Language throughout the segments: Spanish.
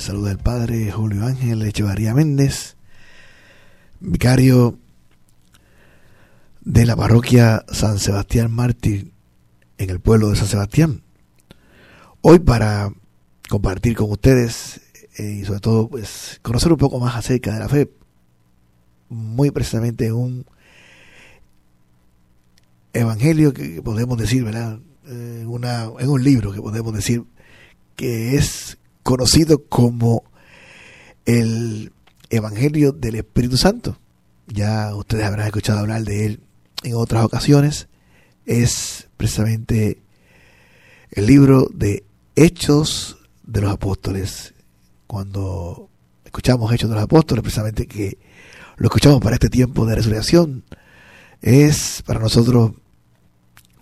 les saluda el Padre Julio Ángel Echevarría Méndez, vicario de la parroquia San Sebastián Mártir en el pueblo de San Sebastián. Hoy para compartir con ustedes eh, y sobre todo pues conocer un poco más acerca de la fe, muy precisamente un evangelio que podemos decir, ¿verdad? Eh, una, en un libro que podemos decir que es conocido como el Evangelio del Espíritu Santo. Ya ustedes habrán escuchado hablar de él en otras ocasiones. Es precisamente el libro de Hechos de los Apóstoles. Cuando escuchamos Hechos de los Apóstoles, precisamente que lo escuchamos para este tiempo de resurrección, es para nosotros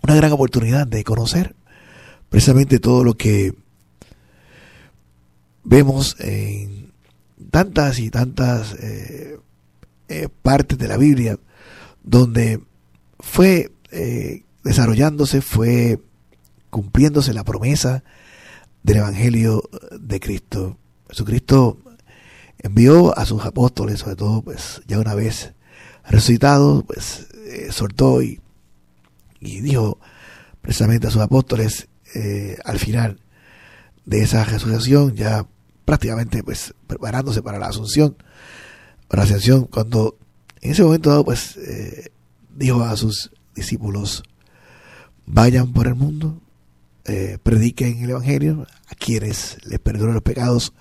una gran oportunidad de conocer precisamente todo lo que vemos en tantas y tantas eh, eh, partes de la Biblia donde fue eh, desarrollándose, fue cumpliéndose la promesa del Evangelio de Cristo. Jesucristo envió a sus apóstoles, sobre todo, pues ya una vez resucitado, pues soltó y, y, dijo precisamente a sus apóstoles al final de esa resurrección, ya prácticamente pues preparándose para la asunción, para la ascensión, cuando en ese momento dado pues eh, dijo a sus discípulos, vayan por el mundo, eh, prediquen el Evangelio, a quienes les perdonen los pecados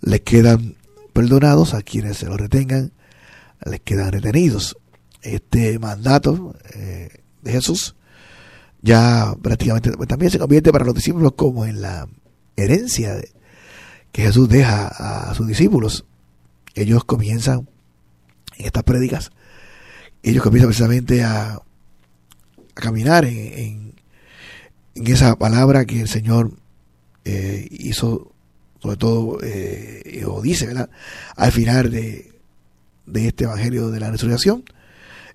les quedan perdonados, a quienes se los retengan les quedan retenidos. Este mandato eh, de Jesús ya prácticamente pues, también se convierte para los discípulos como en la herencia que Jesús deja a sus discípulos. Ellos comienzan en estas prédicas, ellos comienzan precisamente a, caminar en, esa palabra que el Señor eh, hizo, sobre todo, eh, o dice, ¿verdad? Al final de, este Evangelio de la Resurrección.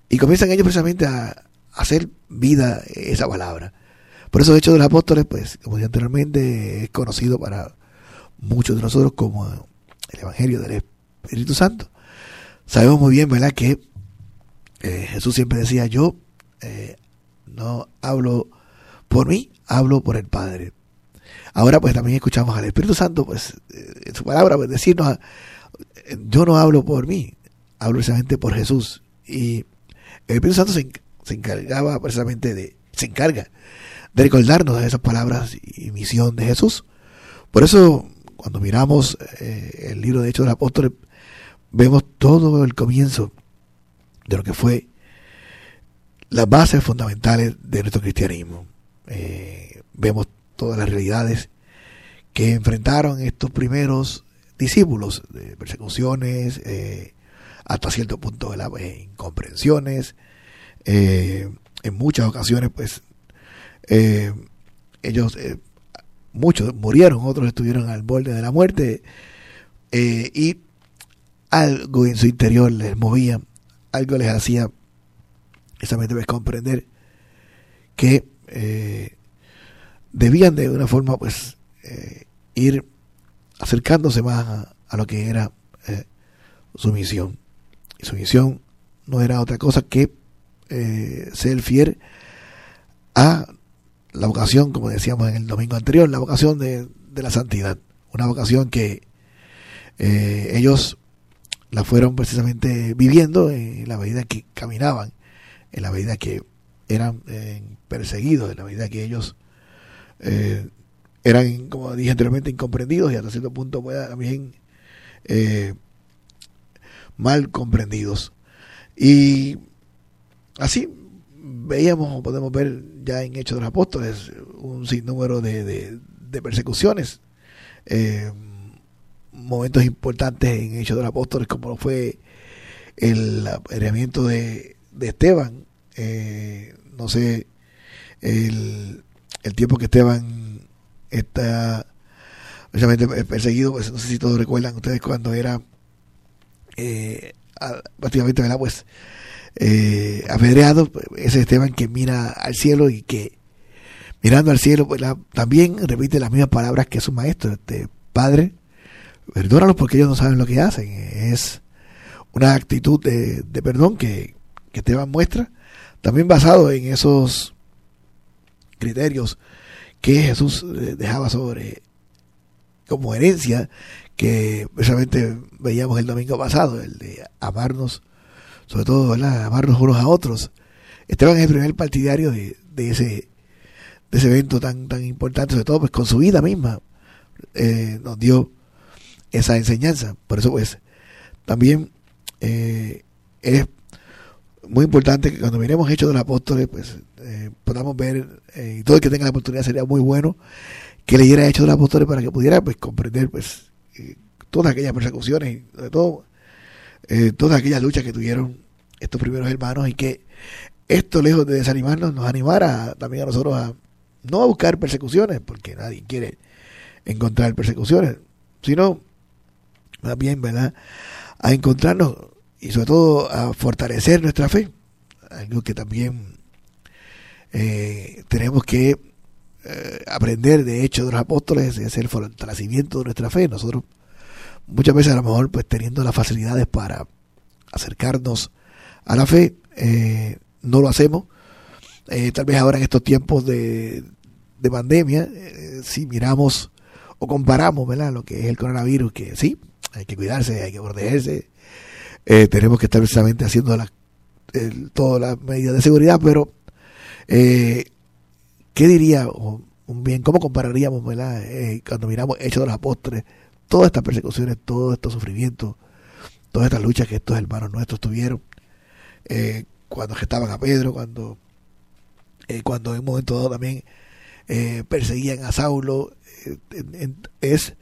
Y comienzan ellos precisamente a hacer vida esa palabra. Por eso, de hecho, de los apóstoles, pues, como dije anteriormente, es conocido para muchos de nosotros como el Evangelio del Espíritu Santo. Sabemos muy bien, ¿verdad?, que eh, Jesús siempre decía, yo eh, no hablo por mí, hablo por el Padre. Ahora pues también escuchamos al Espíritu Santo, pues eh, en su palabra, pues decirnos, yo no hablo por mí, hablo precisamente por Jesús. Y el Espíritu Santo se, se encargaba precisamente de, se encarga de recordarnos de esas palabras y misión de Jesús. Por eso, cuando miramos eh, el libro de Hechos de los Apóstoles, vemos todo el comienzo de lo que fue las bases fundamentales de nuestro cristianismo. Eh, vemos todas las realidades que enfrentaron estos primeros discípulos de persecuciones, eh, hasta cierto punto de incomprensiones. en muchas ocasiones, pues, ellos, muchos murieron, otros estuvieron al borde de la muerte eh, y algo en su interior les movía, algo les hacía esa vez comprender que debían de una forma pues ir acercándose más a, a lo que era su misión. Y su misión no era otra cosa que ser fiel a la vocación, como decíamos en el domingo anterior, la vocación de, la santidad. Una vocación que eh, ellos la fueron precisamente viviendo en la medida que caminaban, en la medida que eran eh, perseguidos, en la medida que ellos eh, eran, como dije anteriormente, incomprendidos y hasta cierto punto pues, también mal comprendidos. Y así veíamos, podemos ver ya en Hechos de los Apóstoles, un sinnúmero de, de, persecuciones. Eh, momentos importantes en Hechos de los Apóstoles, como fue el apedreamiento de, de Esteban. Eh, no sé, el, el tiempo que Esteban está perseguido, pues no sé si todos recuerdan ustedes cuando era eh, prácticamente, ¿verdad? Pues eh, apedreado, ese Esteban que mira al cielo y que mirando al cielo pues, también repite las mismas palabras que su maestro, este Padre, perdónalos porque ellos no saben lo que hacen. Es una actitud de, perdón que, que Esteban muestra, también basado en esos criterios que Jesús eh, dejaba sobre como herencia que precisamente veíamos el domingo pasado, el de amarnos, sobre todo, amarnos unos a otros. Esteban es el primer partidario de, ese de ese evento tan tan importante, sobre todo pues con su vida misma eh, nos dio esa enseñanza. Por eso pues también eh, es muy importante que cuando miremos Hechos de los Apóstoles, pues eh, podamos ver, y todo el que tenga la oportunidad sería muy bueno que leyera Hechos de los Apóstoles para que pudiera pues comprender pues todas aquellas persecuciones, sobre todo eh, todas aquellas luchas que tuvieron estos primeros hermanos y que esto, lejos de desanimarnos, nos animara también a nosotros a no a buscar persecuciones, porque nadie quiere encontrar persecuciones, sino más bien, ¿verdad?, a encontrarnos y sobre todo a fortalecer nuestra fe, algo que también eh, tenemos que eh, aprender de hecho de los apóstoles es el fortalecimiento de nuestra fe. Nosotros muchas veces a lo mejor pues teniendo las facilidades para acercarnos a la fe, eh, no lo hacemos. Eh, tal vez ahora en estos tiempos de, de pandemia, si miramos o comparamos ¿verdad? lo que es el coronavirus, que sí, hay que cuidarse, hay que protegerse, tenemos que estar precisamente haciendo las todas las medidas de seguridad, pero eh, ¿Qué diría, un bien, cómo compararíamos, ¿verdad? Eh, cuando miramos Hechos de los Apóstoles, todas estas persecuciones, todos estos sufrimientos, todas estas luchas que estos hermanos nuestros tuvieron, eh, cuando gestaban a Pedro, cuando, eh, cuando en un momento dado también perseguían a Saulo, es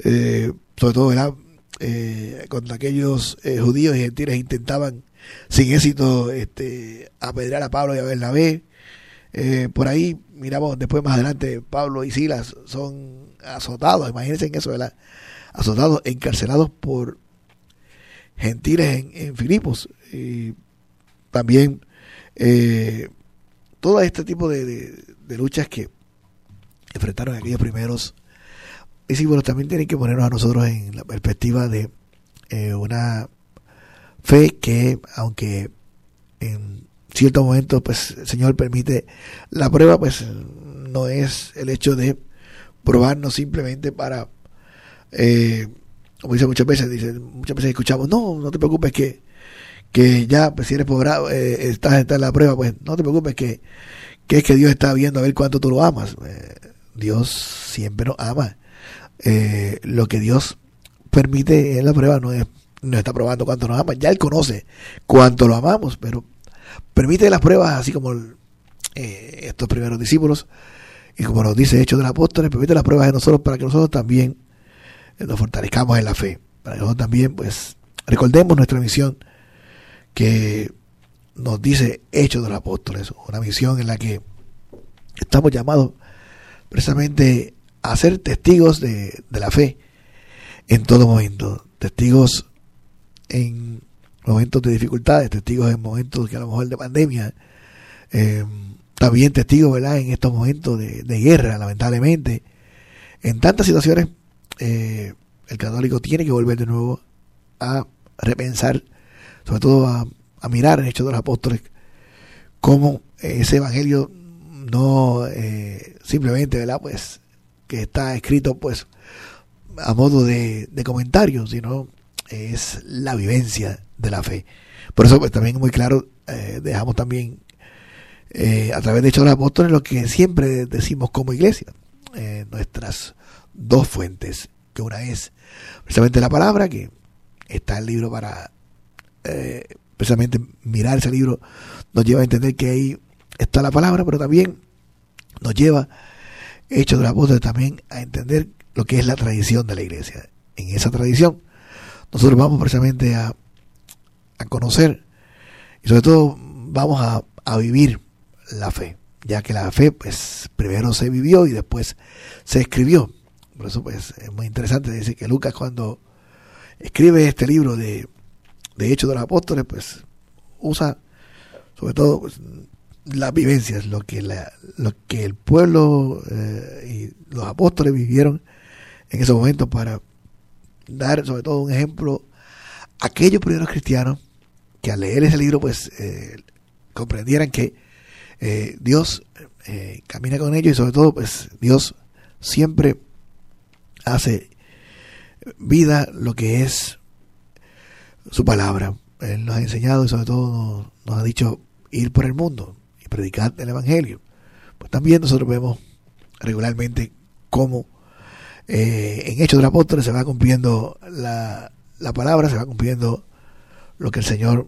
sobre todo, ¿verdad? cuando aquellos judíos y gentiles intentaban sin éxito este, apedrear a Pablo y a Bernabé, eh, por ahí miramos después más adelante, Pablo y Silas son azotados, imagínense en eso. Azotados, encarcelados por gentiles en, Filipos. Y también eh, todo este tipo de, luchas que enfrentaron aquellos primeros discípulos también tienen que ponernos a nosotros en la perspectiva de eh, una fe que, aunque en ciertos momentos, pues el Señor permite la prueba, pues no es el hecho de probarnos simplemente para, eh, como dice muchas veces, dice, muchas veces escuchamos, no, no te preocupes que, que ya, pues si eres pobre, eh, estás, en la prueba, pues no te preocupes que, que es que Dios está viendo a ver cuánto tú lo amas. Eh, Dios siempre nos ama. Eh, lo que Dios permite en la prueba no es no está probando cuánto nos ama, ya Él conoce cuánto lo amamos, pero permite las pruebas, así como eh, estos primeros discípulos, y como nos dice Hechos de los Apóstoles, permite las pruebas de nosotros para que nosotros también eh, nos fortalezcamos en la fe, para que nosotros también, pues, recordemos nuestra misión que nos dice Hechos de los Apóstoles, una misión en la que estamos llamados precisamente a ser testigos de, de la fe en todo momento, testigos en momentos de dificultades, testigos en momentos que a lo mejor de pandemia, eh, también testigos, ¿verdad?, en estos momentos de, guerra, lamentablemente. En tantas situaciones, eh, el católico tiene que volver de nuevo a repensar, sobre todo a, mirar en Hechos de los Apóstoles, cómo ese evangelio no eh, simplemente, ¿verdad?, pues que está escrito, pues, a modo de, de comentario, sino es la vivencia de la fe. Por eso, pues también muy claro, eh, dejamos también eh, a través de Hechos de los Apóstoles lo que siempre decimos como iglesia, eh, nuestras dos fuentes, que una es precisamente la palabra, que está el libro para precisamente mirar ese libro, nos lleva a entender que ahí está la palabra, pero también nos lleva, Hechos de los Apóstoles, también a entender lo que es la tradición de la iglesia. en esa tradición, nosotros vamos precisamente a, a conocer y sobre todo vamos a, a vivir la fe, ya que la fe pues primero se vivió y después se escribió. Por eso pues es muy interesante decir que Lucas cuando escribe este libro de, de Hechos de los Apóstoles pues usa sobre todo pues, las vivencias, lo que, la, lo que el pueblo eh, y los apóstoles vivieron en esos momentos para dar sobre todo un ejemplo a aquellos primeros cristianos que al leer ese libro pues eh, comprendieran que eh, Dios eh, camina con ellos y sobre todo pues Dios siempre hace vida lo que es su palabra. Él nos ha enseñado y sobre todo nos, nos ha dicho ir por el mundo y predicar el Evangelio. Pues también nosotros vemos regularmente cómo eh, en Hechos de los Apóstoles se va cumpliendo la, la palabra, se va cumpliendo lo que el Señor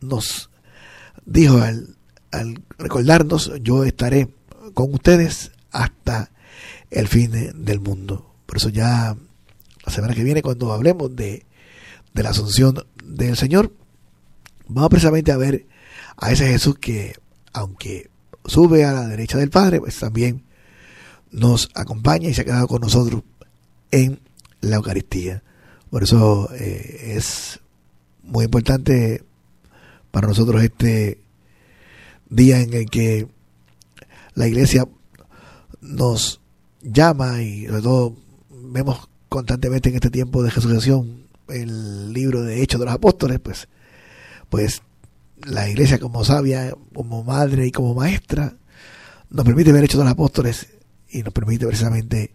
nos dijo al, al recordarnos, yo estaré con ustedes hasta el fin de, del mundo. Por eso ya la semana que viene, cuando hablemos de, de la asunción del Señor, vamos precisamente a ver a ese Jesús que, aunque sube a la derecha del Padre, pues también nos acompaña y se ha quedado con nosotros en la Eucaristía. Por eso eh, es muy importante para nosotros este día en el que la iglesia nos llama y sobre todo vemos constantemente en este tiempo de Jesucristo el libro de Hechos de los Apóstoles, pues, pues la iglesia como sabia, como madre y como maestra, nos permite ver Hechos de los Apóstoles y nos permite precisamente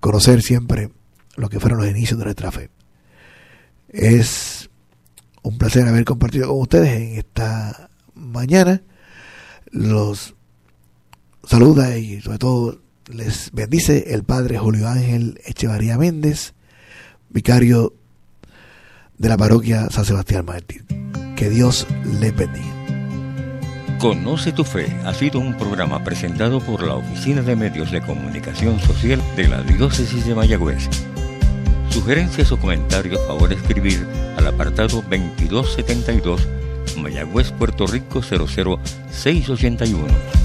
conocer siempre lo que fueron los inicios de nuestra fe. Es un placer haber compartido con ustedes en esta mañana. Los saluda y sobre todo les bendice el Padre Julio Ángel Echevarría Méndez, vicario de la parroquia San Sebastián Mártir. Que Dios les bendiga. Conoce tu fe ha sido un programa presentado por la Oficina de Medios de Comunicación Social de la Diócesis de Mayagüez. Sugerencias o comentarios, favor escribir al apartado 2272 Mayagüez, Puerto Rico 00681